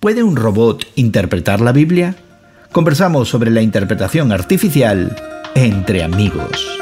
¿Puede un robot interpretar la Biblia? Conversamos sobre la interpretación artificial entre amigos.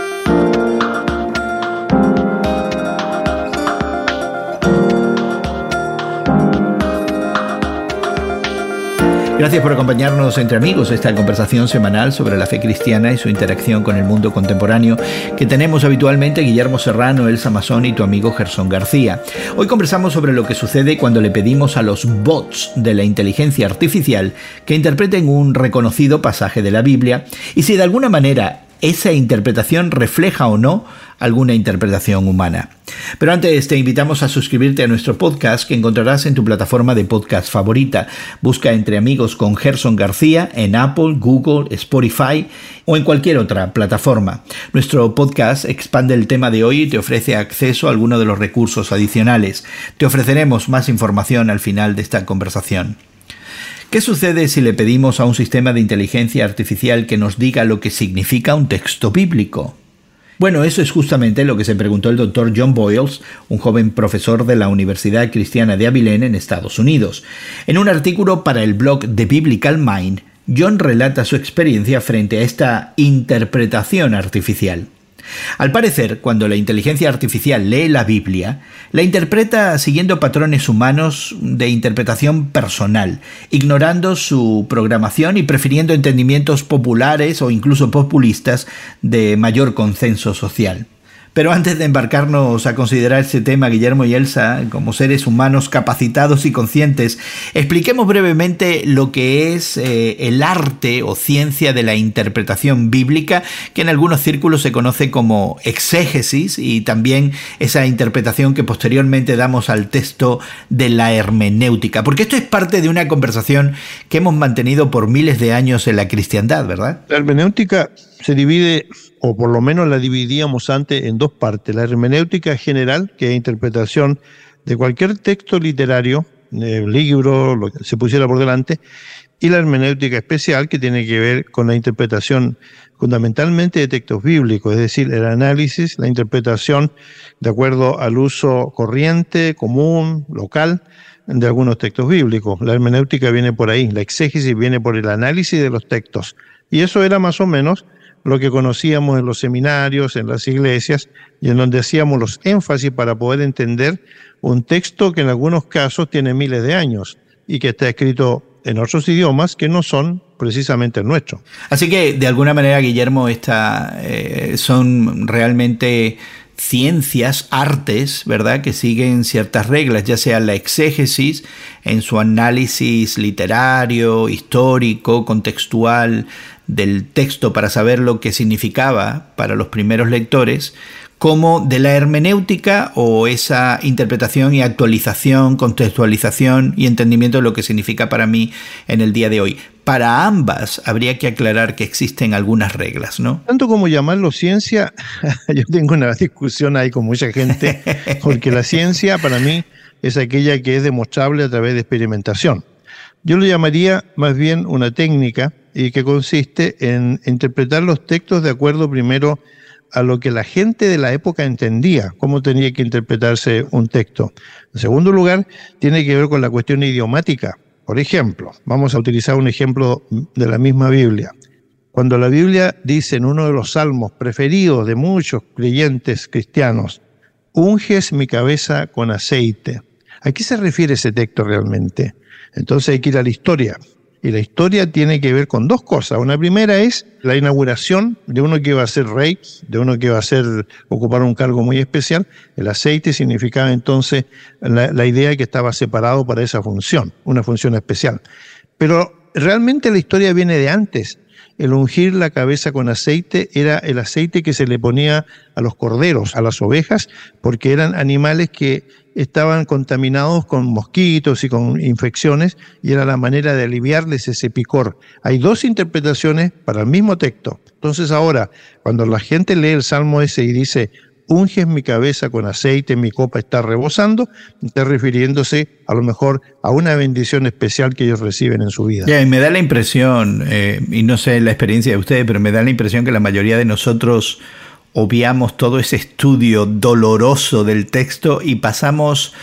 Gracias por acompañarnos entre amigos esta conversación semanal sobre la fe cristiana y su interacción con el mundo contemporáneo que tenemos habitualmente Guillermo Serrano, Elsa Mazón y tu amigo Gerson García. Hoy conversamos sobre lo que sucede cuando le pedimos a los bots de la inteligencia artificial que interpreten un reconocido pasaje de la Biblia y si de alguna manera esa interpretación refleja o no alguna interpretación humana. Pero antes te invitamos a suscribirte a nuestro podcast que encontrarás en tu plataforma de podcast favorita. Busca entre amigos con Gerson García en Apple, Google, Spotify o en cualquier otra plataforma. Nuestro podcast expande el tema de hoy y te ofrece acceso a algunos de los recursos adicionales. Te ofreceremos más información al final de esta conversación. ¿Qué sucede si le pedimos a un sistema de inteligencia artificial que nos diga lo que significa un texto bíblico? Bueno, eso es justamente lo que se preguntó el doctor John Boyles, un joven profesor de la Universidad Cristiana de Abilene en Estados Unidos. En un artículo para el blog The Biblical Mind, John relata su experiencia frente a esta interpretación artificial. Al parecer, cuando la inteligencia artificial lee la Biblia, la interpreta siguiendo patrones humanos de interpretación personal, ignorando su programación y prefiriendo entendimientos populares o incluso populistas de mayor consenso social. Pero antes de embarcarnos a considerar este tema, Guillermo y Elsa, como seres humanos capacitados y conscientes, expliquemos brevemente lo que es eh, el arte o ciencia de la interpretación bíblica, que en algunos círculos se conoce como exégesis, y también esa interpretación que posteriormente damos al texto de la hermenéutica. Porque esto es parte de una conversación que hemos mantenido por miles de años en la cristiandad, ¿verdad? La hermenéutica se divide, o por lo menos la dividíamos antes, en dos partes. La hermenéutica general, que es interpretación de cualquier texto literario, libro, lo que se pusiera por delante, y la hermenéutica especial, que tiene que ver con la interpretación fundamentalmente de textos bíblicos, es decir, el análisis, la interpretación de acuerdo al uso corriente, común, local, de algunos textos bíblicos. La hermenéutica viene por ahí, la exégesis viene por el análisis de los textos. Y eso era más o menos lo que conocíamos en los seminarios, en las iglesias, y en donde hacíamos los énfasis para poder entender un texto que en algunos casos tiene miles de años y que está escrito en otros idiomas que no son precisamente el nuestro. Así que, de alguna manera, Guillermo, esta, eh, son realmente ciencias, artes, ¿verdad?, que siguen ciertas reglas, ya sea la exégesis en su análisis literario, histórico, contextual del texto para saber lo que significaba para los primeros lectores, como de la hermenéutica o esa interpretación y actualización, contextualización y entendimiento de lo que significa para mí en el día de hoy. Para ambas habría que aclarar que existen algunas reglas, ¿no? Tanto como llamarlo ciencia, yo tengo una discusión ahí con mucha gente, porque la ciencia para mí es aquella que es demostrable a través de experimentación. Yo lo llamaría más bien una técnica y que consiste en interpretar los textos de acuerdo primero a lo que la gente de la época entendía, cómo tenía que interpretarse un texto. En segundo lugar, tiene que ver con la cuestión idiomática. Por ejemplo, vamos a utilizar un ejemplo de la misma Biblia. Cuando la Biblia dice en uno de los salmos preferidos de muchos creyentes cristianos, unges mi cabeza con aceite. ¿A qué se refiere ese texto realmente? Entonces hay que ir a la historia. Y la historia tiene que ver con dos cosas. Una primera es la inauguración de uno que iba a ser rey, de uno que iba a ser, ocupar un cargo muy especial. El aceite significaba entonces la, la idea de que estaba separado para esa función, una función especial. Pero realmente la historia viene de antes. El ungir la cabeza con aceite era el aceite que se le ponía a los corderos, a las ovejas, porque eran animales que estaban contaminados con mosquitos y con infecciones y era la manera de aliviarles ese picor. Hay dos interpretaciones para el mismo texto. Entonces ahora, cuando la gente lee el Salmo ese y dice, unges mi cabeza con aceite, mi copa está rebosando, está refiriéndose a lo mejor a una bendición especial que ellos reciben en su vida. y me da la impresión, eh, y no sé la experiencia de ustedes, pero me da la impresión que la mayoría de nosotros obviamos todo ese estudio doloroso del texto y pasamos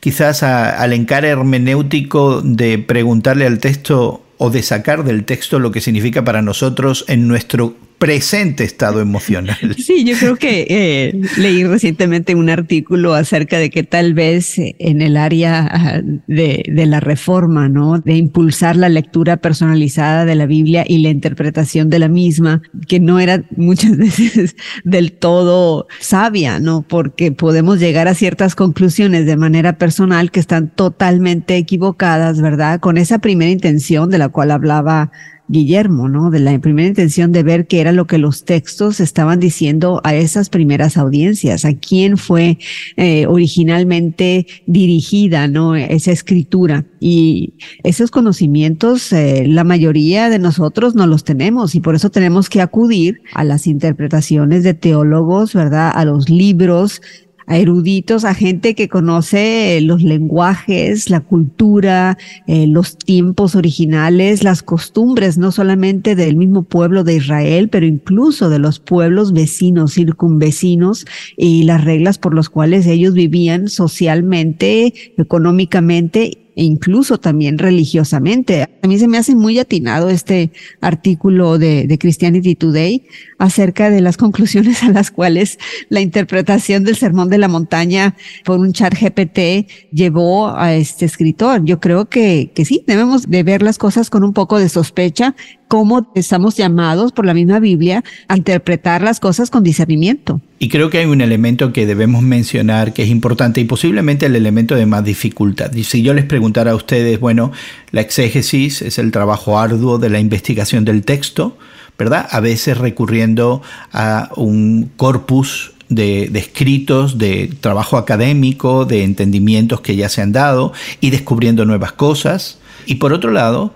quizás al encar hermenéutico de preguntarle al texto o de sacar del texto lo que significa para nosotros en nuestro presente estado emocional. Sí, yo creo que eh, leí recientemente un artículo acerca de que tal vez en el área de, de, la reforma, ¿no? De impulsar la lectura personalizada de la Biblia y la interpretación de la misma, que no era muchas veces del todo sabia, ¿no? Porque podemos llegar a ciertas conclusiones de manera personal que están totalmente equivocadas, ¿verdad? Con esa primera intención de la cual hablaba Guillermo, ¿no? De la primera intención de ver qué era lo que los textos estaban diciendo a esas primeras audiencias, a quién fue eh, originalmente dirigida, ¿no? Esa escritura. Y esos conocimientos, eh, la mayoría de nosotros no los tenemos y por eso tenemos que acudir a las interpretaciones de teólogos, ¿verdad? A los libros a eruditos, a gente que conoce los lenguajes, la cultura, eh, los tiempos originales, las costumbres, no solamente del mismo pueblo de Israel, pero incluso de los pueblos vecinos, circunvecinos y las reglas por las cuales ellos vivían socialmente, económicamente e incluso también religiosamente. A mí se me hace muy atinado este artículo de, Christianity Today acerca de las conclusiones a las cuales la interpretación del Sermón de la Montaña por un chat GPT llevó a este escritor. Yo creo que, que sí, debemos de ver las cosas con un poco de sospecha cómo estamos llamados por la misma Biblia a interpretar las cosas con discernimiento. Y creo que hay un elemento que debemos mencionar que es importante y posiblemente el elemento de más dificultad. Y si yo les preguntara a ustedes, bueno, la exégesis es el trabajo arduo de la investigación del texto, ¿verdad? A veces recurriendo a un corpus de, de, escritos, de trabajo académico, de entendimientos que ya se han dado y descubriendo nuevas cosas. Y por otro lado,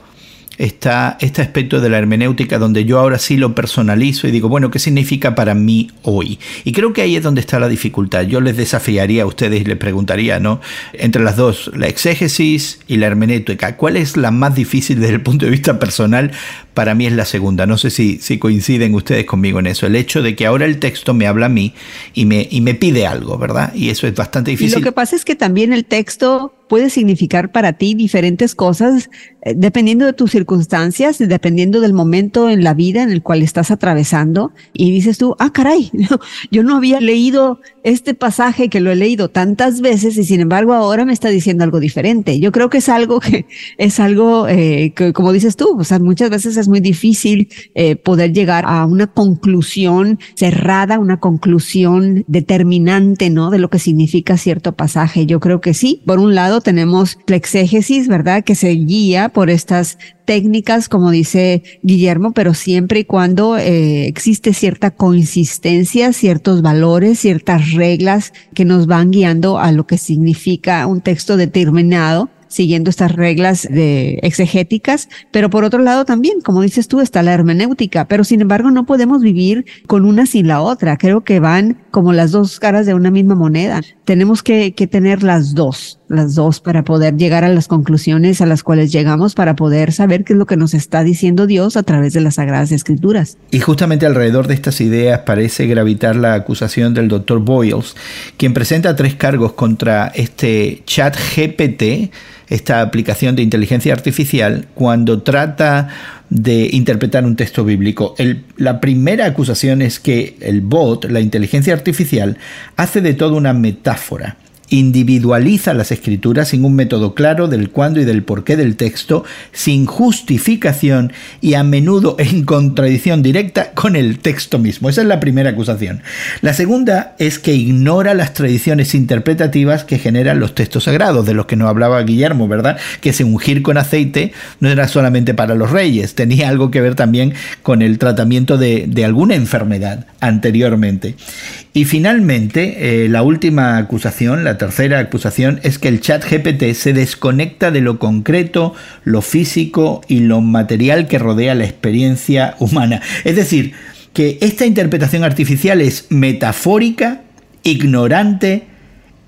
está este aspecto de la hermenéutica donde yo ahora sí lo personalizo y digo, bueno, ¿qué significa para mí hoy? Y creo que ahí es donde está la dificultad. Yo les desafiaría a ustedes y les preguntaría, ¿no? Entre las dos, la exégesis y la hermenéutica, ¿cuál es la más difícil desde el punto de vista personal? Para mí es la segunda. No sé si, si coinciden ustedes conmigo en eso. El hecho de que ahora el texto me habla a mí y me, y me pide algo, ¿verdad? Y eso es bastante difícil. Y lo que pasa es que también el texto puede significar para ti diferentes cosas eh, dependiendo de tus circunstancias, dependiendo del momento en la vida en el cual estás atravesando. Y dices tú, ah, caray, yo no había leído este pasaje que lo he leído tantas veces y sin embargo ahora me está diciendo algo diferente. Yo creo que es algo que es algo eh, que, como dices tú, o sea, muchas veces es muy difícil eh, poder llegar a una conclusión cerrada, una conclusión determinante, ¿no? De lo que significa cierto pasaje. Yo creo que sí. Por un lado, tenemos la ¿verdad? Que se guía por estas técnicas, como dice Guillermo, pero siempre y cuando eh, existe cierta consistencia, ciertos valores, ciertas reglas que nos van guiando a lo que significa un texto determinado siguiendo estas reglas de exegéticas, pero por otro lado también, como dices tú, está la hermenéutica, pero sin embargo no podemos vivir con una sin la otra. Creo que van como las dos caras de una misma moneda. Tenemos que tener las dos, las dos para poder llegar a las conclusiones a las cuales llegamos, para poder saber qué es lo que nos está diciendo Dios a través de las Sagradas Escrituras. Y justamente alrededor de estas ideas parece gravitar la acusación del doctor Boyles, quien presenta tres cargos contra este chat GPT esta aplicación de inteligencia artificial cuando trata de interpretar un texto bíblico. la primera acusación es que el bot, la inteligencia artificial, hace de todo una metáfora individualiza las escrituras sin un método claro del cuándo y del porqué del texto, sin justificación y a menudo en contradicción directa con el texto mismo. Esa es la primera acusación. La segunda es que ignora las tradiciones interpretativas que generan los textos sagrados, de los que nos hablaba Guillermo, ¿verdad? Que ese ungir con aceite no era solamente para los reyes, tenía algo que ver también con el tratamiento de, de alguna enfermedad anteriormente. Y finalmente, eh, la última acusación, la tercera acusación, es que el chat GPT se desconecta de lo concreto, lo físico y lo material que rodea la experiencia humana. Es decir, que esta interpretación artificial es metafórica, ignorante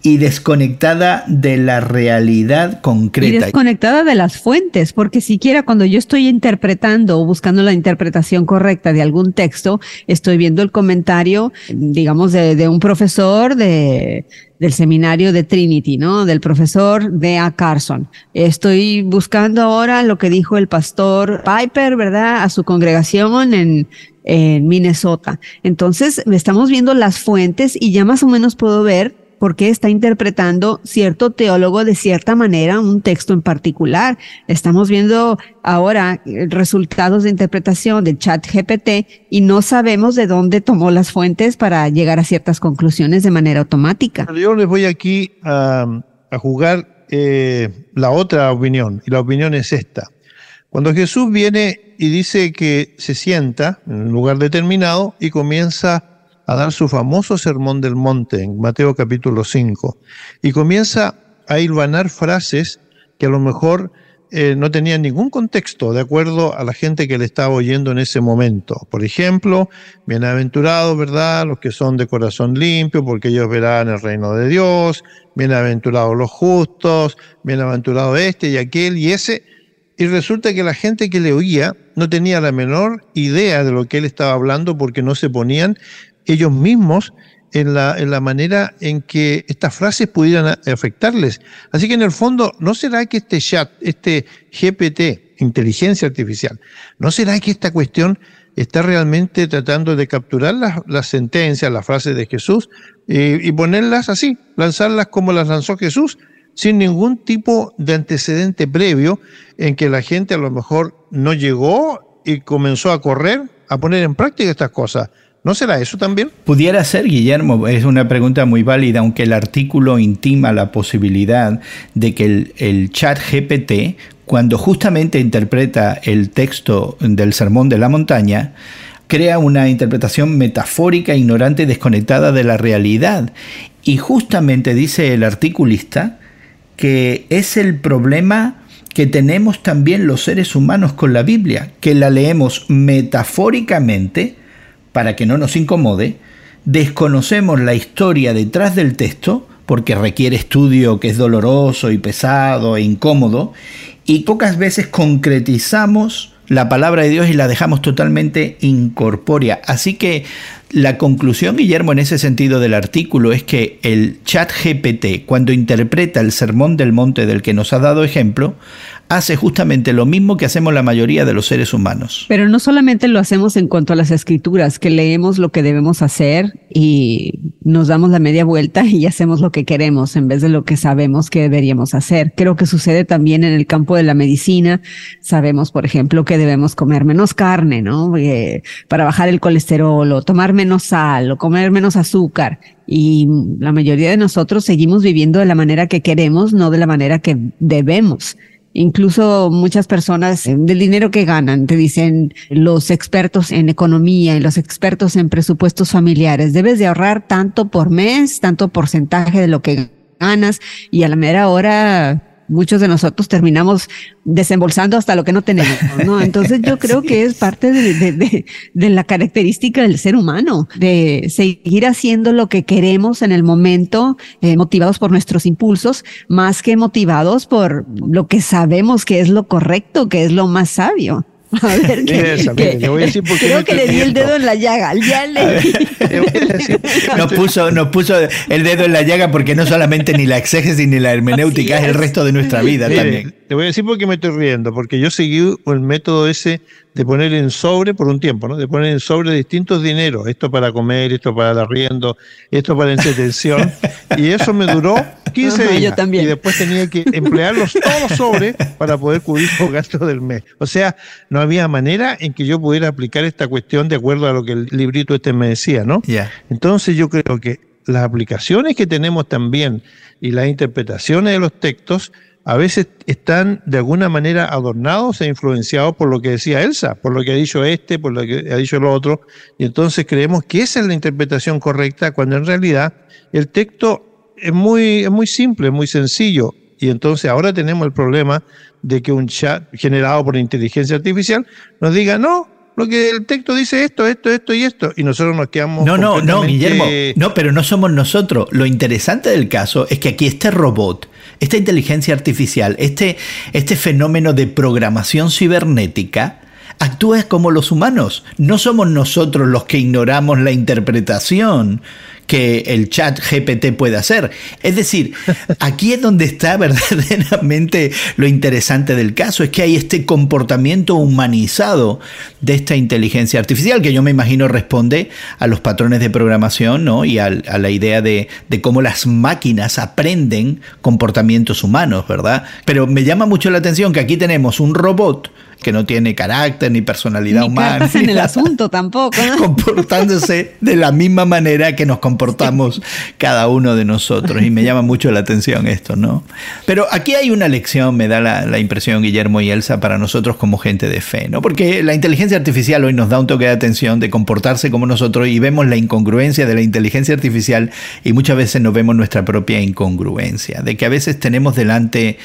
y desconectada de la realidad concreta. Y desconectada de las fuentes, porque siquiera cuando yo estoy interpretando o buscando la interpretación correcta de algún texto, estoy viendo el comentario, digamos, de, de un profesor de, del seminario de Trinity, ¿no? Del profesor D.A. Carson. Estoy buscando ahora lo que dijo el pastor Piper, ¿verdad? A su congregación en, en Minnesota. Entonces, estamos viendo las fuentes y ya más o menos puedo ver por qué está interpretando cierto teólogo de cierta manera un texto en particular. Estamos viendo ahora resultados de interpretación del chat GPT y no sabemos de dónde tomó las fuentes para llegar a ciertas conclusiones de manera automática. Yo les voy aquí a, jugar eh, la otra opinión y la opinión es esta. Cuando Jesús viene y dice que se sienta en un lugar determinado y comienza a dar su famoso sermón del monte en Mateo capítulo 5 y comienza a hilvanar frases que a lo mejor eh, no tenían ningún contexto de acuerdo a la gente que le estaba oyendo en ese momento. Por ejemplo, bienaventurados, ¿verdad? Los que son de corazón limpio, porque ellos verán el reino de Dios, bienaventurados los justos, bienaventurados este y aquel y ese. Y resulta que la gente que le oía no tenía la menor idea de lo que él estaba hablando porque no se ponían ellos mismos en la, en la manera en que estas frases pudieran afectarles. Así que en el fondo, ¿no será que este chat, este GPT, inteligencia artificial, ¿no será que esta cuestión está realmente tratando de capturar las, las sentencias, las frases de Jesús y, y ponerlas así, lanzarlas como las lanzó Jesús, sin ningún tipo de antecedente previo en que la gente a lo mejor no llegó y comenzó a correr a poner en práctica estas cosas. ¿No será eso también? Pudiera ser, Guillermo, es una pregunta muy válida, aunque el artículo intima la posibilidad de que el, chat GPT, cuando justamente interpreta el texto del Sermón de la Montaña, crea una interpretación metafórica, ignorante y desconectada de la realidad. Y justamente dice el articulista que es el problema que tenemos también los seres humanos con la Biblia, que la leemos metafóricamente, para que no nos incomode, desconocemos la historia detrás del texto, porque requiere estudio que es doloroso y pesado e incómodo, y pocas veces concretizamos la palabra de Dios y la dejamos totalmente incorpórea. Así que la conclusión, Guillermo, en ese sentido del artículo es que el chat GPT, cuando interpreta el sermón del monte del que nos ha dado ejemplo, hace justamente lo mismo que hacemos la mayoría de los seres humanos. Pero no solamente lo hacemos en cuanto a las escrituras, que leemos lo que debemos hacer y nos damos la media vuelta y hacemos lo que queremos en vez de lo que sabemos que deberíamos hacer. Creo que sucede también en el campo de la medicina. Sabemos, por ejemplo, que debemos comer menos carne, ¿no? Eh, para bajar el colesterol o tomar menos sal o comer menos azúcar. Y la mayoría de nosotros seguimos viviendo de la manera que queremos, no de la manera que debemos. Incluso muchas personas eh, del dinero que ganan, te dicen los expertos en economía y los expertos en presupuestos familiares, debes de ahorrar tanto por mes, tanto porcentaje de lo que ganas y a la mera hora muchos de nosotros terminamos desembolsando hasta lo que no tenemos, ¿no? Entonces yo creo que es parte de, de, de, la característica del ser humano, de seguir haciendo lo que queremos en el momento, eh, motivados por nuestros impulsos, más que motivados por lo que sabemos que es lo correcto, que es lo más sabio. A ver, que, le voy a decir creo que le di el dedo en la llaga. Ya le nos, puso, nos puso el dedo en la llaga porque no solamente ni la exégesis ni la hermenéutica, es. el resto de nuestra vida también. Te voy a decir por qué me estoy riendo, porque yo seguí el método ese de poner en sobre por un tiempo, ¿no? De poner en sobre distintos dineros, esto para comer, esto para el arriendo, esto para entretención, y eso me duró 15 días. Y después tenía que emplearlos todos sobre para poder cubrir los gastos del mes. O sea, no había manera en que yo pudiera aplicar esta cuestión de acuerdo a lo que el librito este me decía, ¿no? Entonces yo creo que las aplicaciones que tenemos también y las interpretaciones de los textos a veces están de alguna manera adornados e influenciados por lo que decía Elsa, por lo que ha dicho este, por lo que ha dicho el otro, y entonces creemos que esa es la interpretación correcta, cuando en realidad el texto es muy, es muy simple, es muy sencillo, y entonces ahora tenemos el problema de que un chat generado por inteligencia artificial nos diga, no, lo que el texto dice esto, esto, esto y esto. Y nosotros nos quedamos. No, no, no, Guillermo. No, pero no somos nosotros. Lo interesante del caso es que aquí este robot, esta inteligencia artificial, este, este fenómeno de programación cibernética, actúa como los humanos. No somos nosotros los que ignoramos la interpretación que el chat GPT puede hacer. Es decir, aquí es donde está verdaderamente lo interesante del caso, es que hay este comportamiento humanizado de esta inteligencia artificial, que yo me imagino responde a los patrones de programación ¿no? y a, la idea de, de, cómo las máquinas aprenden comportamientos humanos, ¿verdad? Pero me llama mucho la atención que aquí tenemos un robot que no tiene carácter ni personalidad ni humana. en el asunto tampoco. Comportándose de la misma manera que nos comportamos cada uno de nosotros. Y me llama mucho la atención esto, ¿no? Pero aquí hay una lección, me da la, la impresión, Guillermo y Elsa, para nosotros como gente de fe, ¿no? Porque la inteligencia artificial hoy nos da un toque de atención de comportarse como nosotros y vemos la incongruencia de la inteligencia artificial y muchas veces nos vemos nuestra propia incongruencia, de que a veces tenemos delante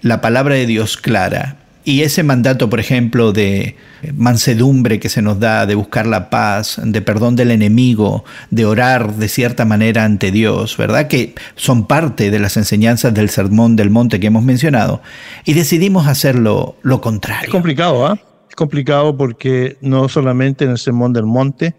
la palabra de Dios clara, y ese mandato, por ejemplo, de mansedumbre que se nos da, de buscar la paz, de perdón del enemigo, de orar de cierta manera ante Dios, ¿verdad? Que son parte de las enseñanzas del sermón del monte que hemos mencionado, y decidimos hacerlo lo contrario. Es complicado, ¿ah? Es complicado porque no solamente en el sermón del monte,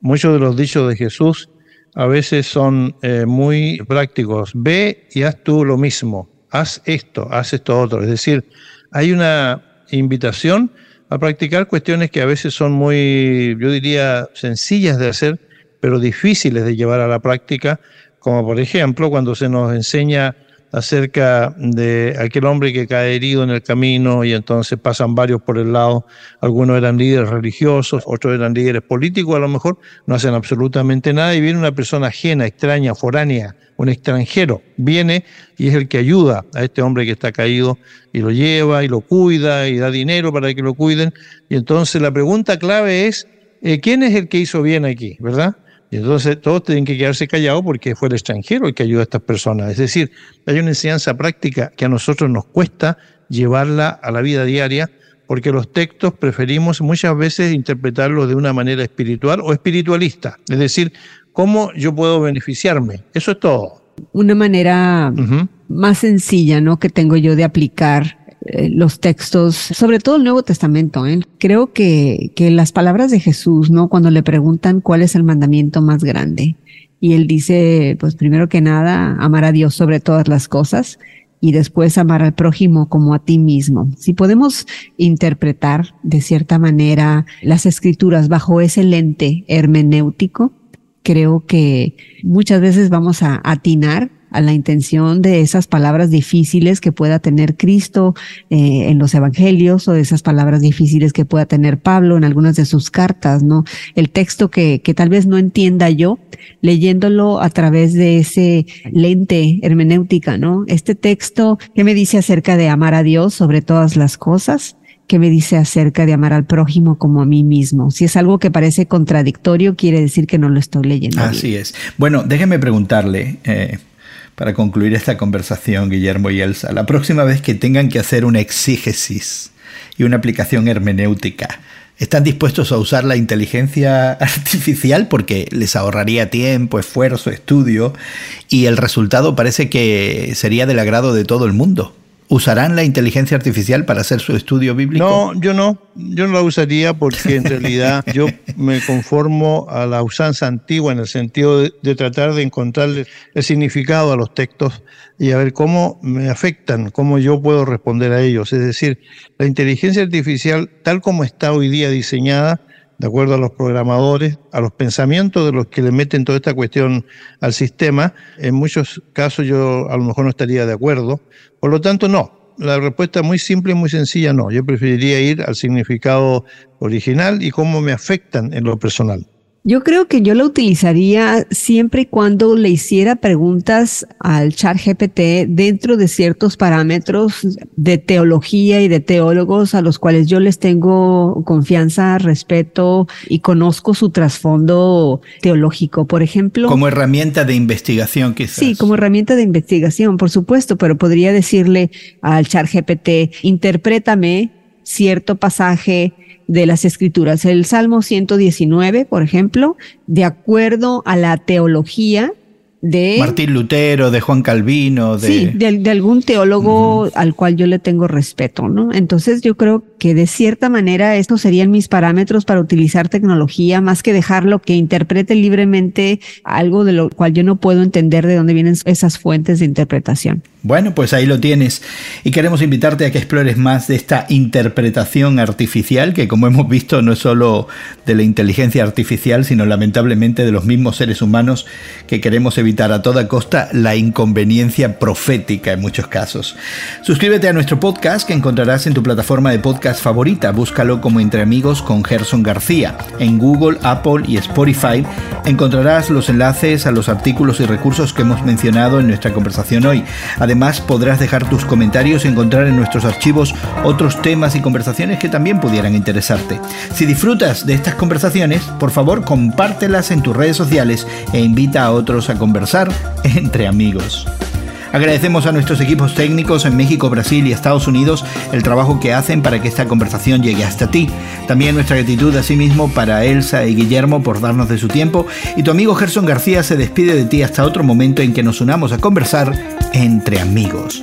muchos de los dichos de Jesús a veces son eh, muy prácticos. Ve y haz tú lo mismo, haz esto, haz esto otro. Es decir, hay una invitación a practicar cuestiones que a veces son muy, yo diría, sencillas de hacer, pero difíciles de llevar a la práctica, como por ejemplo cuando se nos enseña acerca de aquel hombre que cae herido en el camino y entonces pasan varios por el lado, algunos eran líderes religiosos, otros eran líderes políticos, a lo mejor no hacen absolutamente nada y viene una persona ajena, extraña, foránea, un extranjero, viene y es el que ayuda a este hombre que está caído y lo lleva y lo cuida y da dinero para que lo cuiden. Y entonces la pregunta clave es, eh, ¿quién es el que hizo bien aquí? ¿Verdad? Y entonces todos tienen que quedarse callados porque fue el extranjero el que ayuda a estas personas. Es decir, hay una enseñanza práctica que a nosotros nos cuesta llevarla a la vida diaria porque los textos preferimos muchas veces interpretarlos de una manera espiritual o espiritualista. Es decir, ¿cómo yo puedo beneficiarme? Eso es todo. Una manera más sencilla, ¿no? Que tengo yo de aplicar eh, los textos, sobre todo el Nuevo Testamento. ¿eh? Creo que, que las palabras de Jesús, ¿no? Cuando le preguntan cuál es el mandamiento más grande, y él dice, pues primero que nada, amar a Dios sobre todas las cosas y después amar al prójimo como a ti mismo. Si podemos interpretar de cierta manera las escrituras bajo ese lente hermenéutico, creo que muchas veces vamos a atinar a la intención de esas palabras difíciles que pueda tener Cristo eh, en los evangelios o de esas palabras difíciles que pueda tener Pablo en algunas de sus cartas, ¿no? El texto que, que tal vez no entienda yo, leyéndolo a través de ese lente hermenéutica, ¿no? Este texto, ¿qué me dice acerca de amar a Dios sobre todas las cosas? ¿Qué me dice acerca de amar al prójimo como a mí mismo? Si es algo que parece contradictorio, quiere decir que no lo estoy leyendo. Así es. Bueno, déjeme preguntarle, eh, para concluir esta conversación, Guillermo y Elsa, la próxima vez que tengan que hacer una exígesis y una aplicación hermenéutica, ¿están dispuestos a usar la inteligencia artificial porque les ahorraría tiempo, esfuerzo, estudio y el resultado parece que sería del agrado de todo el mundo? ¿Usarán la inteligencia artificial para hacer su estudio bíblico? No, yo no. Yo no la usaría porque en realidad yo me conformo a la usanza antigua en el sentido de, tratar de encontrarle el significado a los textos y a ver cómo me afectan, cómo yo puedo responder a ellos. Es decir, la inteligencia artificial, tal como está hoy día diseñada, de acuerdo a los programadores, a los pensamientos de los que le meten toda esta cuestión al sistema, en muchos casos yo a lo mejor no estaría de acuerdo. Por lo tanto, no. La respuesta muy simple y muy sencilla, no. Yo preferiría ir al significado original y cómo me afectan en lo personal. Yo creo que yo la utilizaría siempre y cuando le hiciera preguntas al chat GPT dentro de ciertos parámetros de teología y de teólogos a los cuales yo les tengo confianza, respeto y conozco su trasfondo teológico, por ejemplo. Como herramienta de investigación, quizás. Sí, como herramienta de investigación, por supuesto, pero podría decirle al chat GPT, interprétame cierto pasaje de las escrituras. El Salmo 119, por ejemplo, de acuerdo a la teología de Martín Lutero, de Juan Calvino, de, sí, de, algún teólogo al cual yo le tengo respeto, ¿no? Entonces yo creo que de cierta manera estos serían mis parámetros para utilizar tecnología, más que dejarlo que interprete libremente algo de lo cual yo no puedo entender de dónde vienen esas fuentes de interpretación. Bueno, pues ahí lo tienes. Y queremos invitarte a que explores más de esta interpretación artificial, que como hemos visto no es solo de la inteligencia artificial, sino lamentablemente de los mismos seres humanos que queremos evitar a toda costa la inconveniencia profética en muchos casos. Suscríbete a nuestro podcast que encontrarás en tu plataforma de podcast favorita. Búscalo como Entre Amigos con Gerson García. En Google, Apple y Spotify encontrarás los enlaces a los artículos y recursos que hemos mencionado en nuestra conversación hoy. Además, podrás dejar tus comentarios y encontrar en nuestros archivos otros temas y conversaciones que también pudieran interesarte. Si disfrutas de estas conversaciones, por favor, compártelas en tus redes sociales e invita a otros a conversar entre amigos. Agradecemos a nuestros equipos técnicos en México, Brasil y Estados Unidos el trabajo que hacen para que esta conversación llegue hasta ti. También nuestra gratitud asimismo para Elsa y Guillermo por darnos de su tiempo. Y tu amigo Gerson García se despide de ti hasta otro momento en que nos unamos a conversar entre amigos.